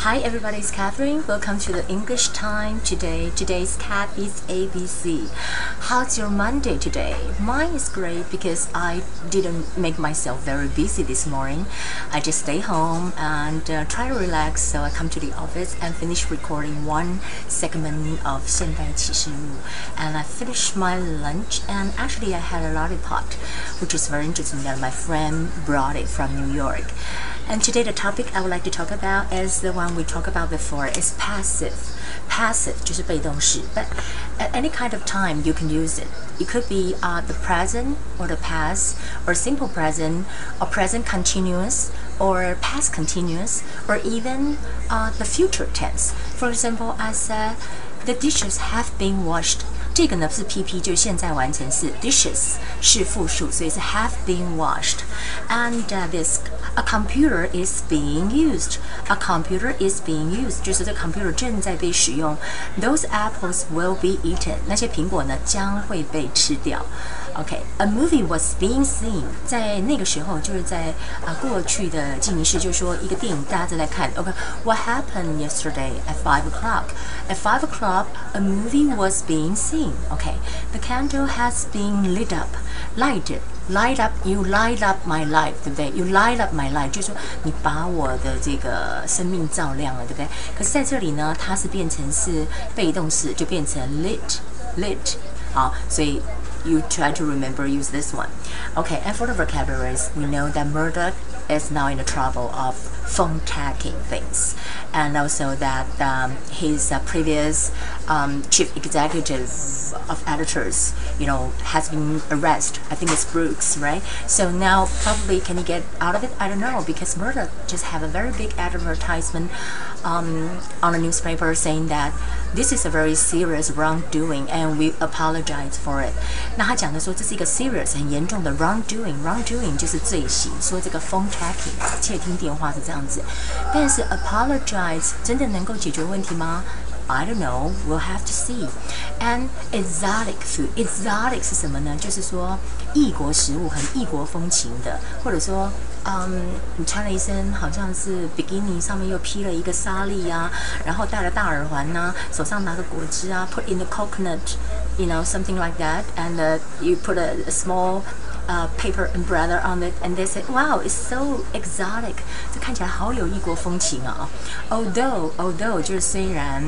Hi everybody, it's Catherine. Welcome to the English time today. Today's cat is ABC. How's your Monday today? Mine is great because I didn't make myself very busy this morning. I just stay home and uh, try to relax. So I come to the office and finish recording one segment of 现代启示录. And I finished my lunch and actually I had a lollipop, which is very interesting that my friend brought it from New York. And today the topic I would like to talk about is the one we talked about before. Is passive. Passive 就是被动式. But at any kind of time you can use it. It could be uh, the present or the past or simple present or present continuous or past continuous or even uh, the future tense. For example, I said the dishes have been washed. 这个呢是 PP，就是现在完成式，dishes 是复数，所以是 have been washed。 And、uh, this a computer is being used. A computer is being used，就是这 computer 正在被使用。Those apples will be eaten，那些苹果呢将会被吃掉。OK，a、okay, movie was being seen，在那个时候就是在啊、uh, 过去的进行式，就是说一个电影大家都在看。OK，what、okay, happened yesterday at five o'clock? At five o'clock, a movie was being seen. OK，the、okay, candle has been lit up, lighted. light up you light up my life life，对不对？You light up my life, life，就是说你把我的这个生命照亮了，对不对？可是在这里呢，它是变成是被动式，就变成 lit lit lit，好，所以。You try to remember use this one. Okay, and for the vocabularies, we know that Murdoch is now in the trouble of phone tagging things, and also that um, his uh, previous um, chief executive of editors, you know, has been arrested. I think it's Brooks, right? So now probably can he get out of it? I don't know because Murdoch just have a very big advertisement um, on a newspaper saying that this is a very serious wrongdoing and we apologize for it. 那他讲的说这是一个 serious 很严重的 wrongdoing，wrongdoing 就是罪行，说这个 phone tracking 窃听电话是这样子，但是 apologize 真的能够解决问题吗 ？I don't know. We'll have to see. And exotic food. Exotic 是什么呢？就是说异国食物，很异国风情的，或者说，嗯，你穿了一身好像是比基尼，上面又披了一个纱丽呀，然后戴了大耳环呐，手上拿个果汁啊，put in the coconut, you know, something like that, and uh, you put a, a small uh, paper umbrella on it, and they said, "Wow, it's so exotic." 这看起来好有异国风情啊。Although, although 就是虽然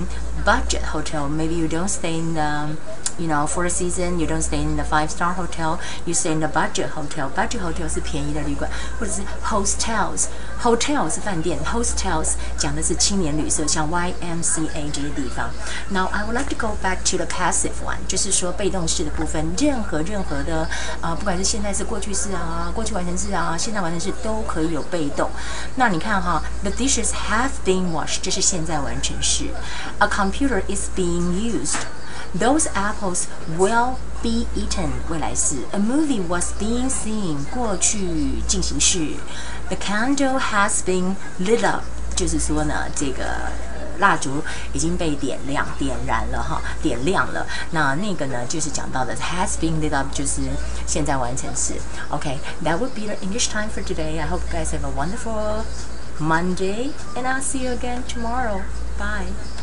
budget hotel, maybe you don't stay in the, you know, four season, you don't stay in the five star hotel, you stay in the budget hotel. Budget hotel 是便宜的旅馆，或者是 hostels。hotel 是饭店，hostels 讲的是青年旅社，像 YMCA 这些地方。Now I would like to go back to the passive one，就是说被动式的部分，任何任何的啊、呃，不管是现 现在是过去式啊，过去完成式啊，现在完成式都可以有被动。那你看哈，the dishes have been washed，这是现在完成式。A computer is being used。Those apples will be eaten，未来式。A movie was being seen，过去进行式。The candle has been lit up，就是说呢，这个蜡烛已经被点亮、点燃了哈，点亮了。那那个呢，就是讲到的 has been lit up，就是现在完成式。OK，that would be the English time for today. I hope you guys have a wonderful Monday, and I'll see you again tomorrow. Bye.